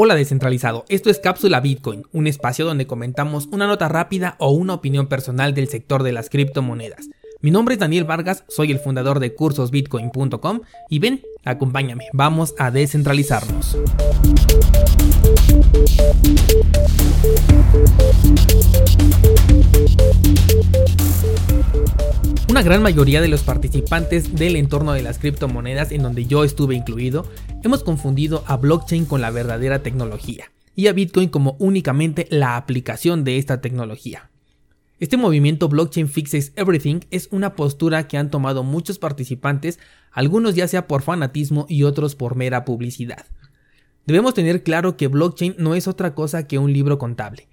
Hola descentralizado, esto es Cápsula Bitcoin, un espacio donde comentamos una nota rápida o una opinión personal del sector de las criptomonedas. Mi nombre es Daniel Vargas, soy el fundador de cursosbitcoin.com y ven, acompáñame, vamos a descentralizarnos. Una gran mayoría de los participantes del entorno de las criptomonedas en donde yo estuve incluido, hemos confundido a blockchain con la verdadera tecnología y a Bitcoin como únicamente la aplicación de esta tecnología. Este movimiento Blockchain Fixes Everything es una postura que han tomado muchos participantes, algunos ya sea por fanatismo y otros por mera publicidad. Debemos tener claro que blockchain no es otra cosa que un libro contable,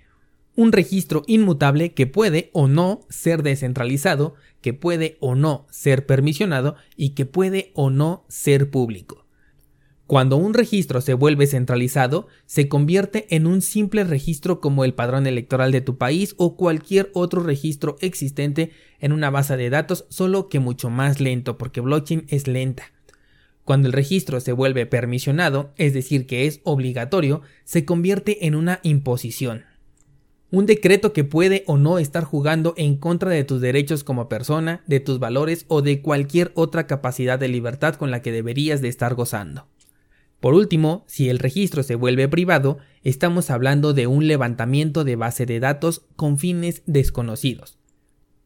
un registro inmutable que puede o no ser descentralizado, que puede o no ser permisionado y que puede o no ser público. Cuando un registro se vuelve centralizado, se convierte en un simple registro como el padrón electoral de tu país o cualquier otro registro existente en una base de datos, solo que mucho más lento porque blockchain es lenta. Cuando el registro se vuelve permisionado, es decir, que es obligatorio, se convierte en una imposición, un decreto que puede o no estar jugando en contra de tus derechos como persona, de tus valores o de cualquier otra capacidad de libertad con la que deberías de estar gozando. Por último, si el registro se vuelve privado, estamos hablando de un levantamiento de base de datos con fines desconocidos.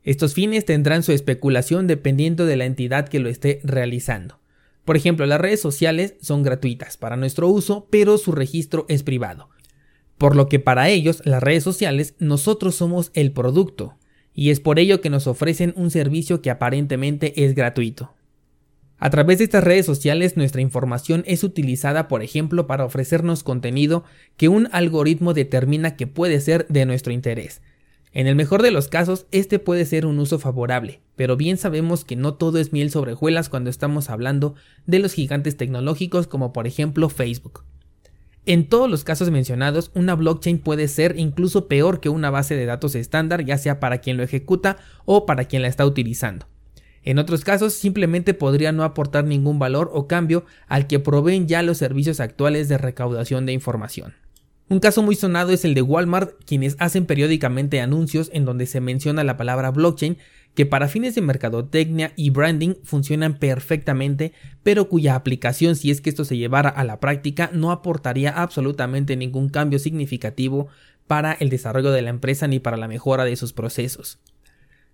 Estos fines tendrán su especulación dependiendo de la entidad que lo esté realizando. Por ejemplo, las redes sociales son gratuitas para nuestro uso, pero su registro es privado. Por lo que para ellos, las redes sociales, nosotros somos el producto, y es por ello que nos ofrecen un servicio que aparentemente es gratuito. A través de estas redes sociales nuestra información es utilizada, por ejemplo, para ofrecernos contenido que un algoritmo determina que puede ser de nuestro interés. En el mejor de los casos, este puede ser un uso favorable, pero bien sabemos que no todo es miel sobre hojuelas cuando estamos hablando de los gigantes tecnológicos como por ejemplo Facebook. En todos los casos mencionados, una blockchain puede ser incluso peor que una base de datos estándar, ya sea para quien lo ejecuta o para quien la está utilizando. En otros casos, simplemente podría no aportar ningún valor o cambio al que proveen ya los servicios actuales de recaudación de información. Un caso muy sonado es el de Walmart, quienes hacen periódicamente anuncios en donde se menciona la palabra blockchain que para fines de mercadotecnia y branding funcionan perfectamente, pero cuya aplicación, si es que esto se llevara a la práctica, no aportaría absolutamente ningún cambio significativo para el desarrollo de la empresa ni para la mejora de sus procesos.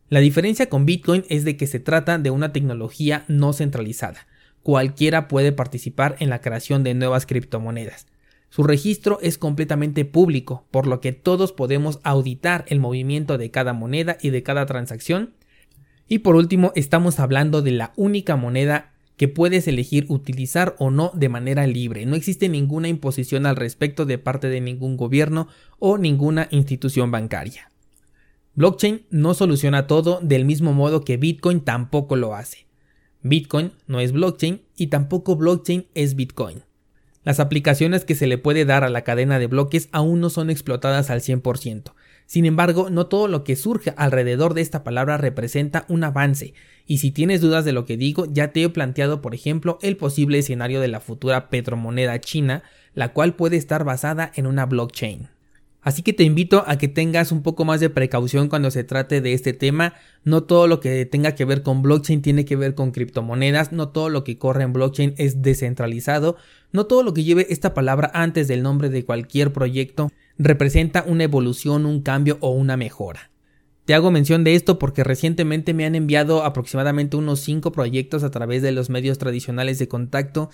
La diferencia con Bitcoin es de que se trata de una tecnología no centralizada. Cualquiera puede participar en la creación de nuevas criptomonedas. Su registro es completamente público, por lo que todos podemos auditar el movimiento de cada moneda y de cada transacción y por último, estamos hablando de la única moneda que puedes elegir utilizar o no de manera libre. No existe ninguna imposición al respecto de parte de ningún gobierno o ninguna institución bancaria. Blockchain no soluciona todo del mismo modo que Bitcoin tampoco lo hace. Bitcoin no es blockchain y tampoco blockchain es Bitcoin. Las aplicaciones que se le puede dar a la cadena de bloques aún no son explotadas al 100%. Sin embargo, no todo lo que surge alrededor de esta palabra representa un avance, y si tienes dudas de lo que digo, ya te he planteado, por ejemplo, el posible escenario de la futura petromoneda china, la cual puede estar basada en una blockchain. Así que te invito a que tengas un poco más de precaución cuando se trate de este tema. No todo lo que tenga que ver con blockchain tiene que ver con criptomonedas, no todo lo que corre en blockchain es descentralizado, no todo lo que lleve esta palabra antes del nombre de cualquier proyecto representa una evolución, un cambio o una mejora. Te hago mención de esto porque recientemente me han enviado aproximadamente unos 5 proyectos a través de los medios tradicionales de contacto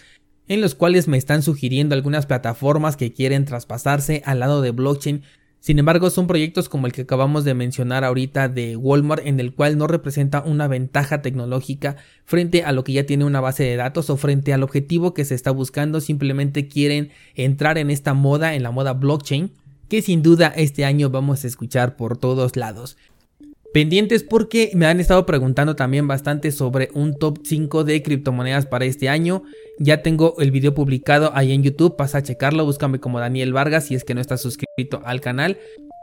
en los cuales me están sugiriendo algunas plataformas que quieren traspasarse al lado de blockchain. Sin embargo, son proyectos como el que acabamos de mencionar ahorita de Walmart, en el cual no representa una ventaja tecnológica frente a lo que ya tiene una base de datos o frente al objetivo que se está buscando. Simplemente quieren entrar en esta moda, en la moda blockchain, que sin duda este año vamos a escuchar por todos lados pendientes porque me han estado preguntando también bastante sobre un top 5 de criptomonedas para este año. Ya tengo el video publicado ahí en YouTube, pasa a checarlo, búscame como Daniel Vargas si es que no estás suscrito al canal.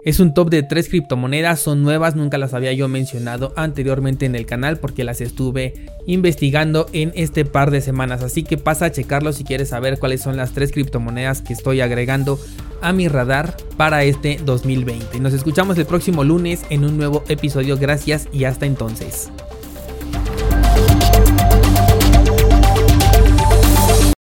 Es un top de tres criptomonedas, son nuevas, nunca las había yo mencionado anteriormente en el canal porque las estuve investigando en este par de semanas, así que pasa a checarlo si quieres saber cuáles son las tres criptomonedas que estoy agregando a mi radar para este 2020. Nos escuchamos el próximo lunes en un nuevo episodio, gracias y hasta entonces.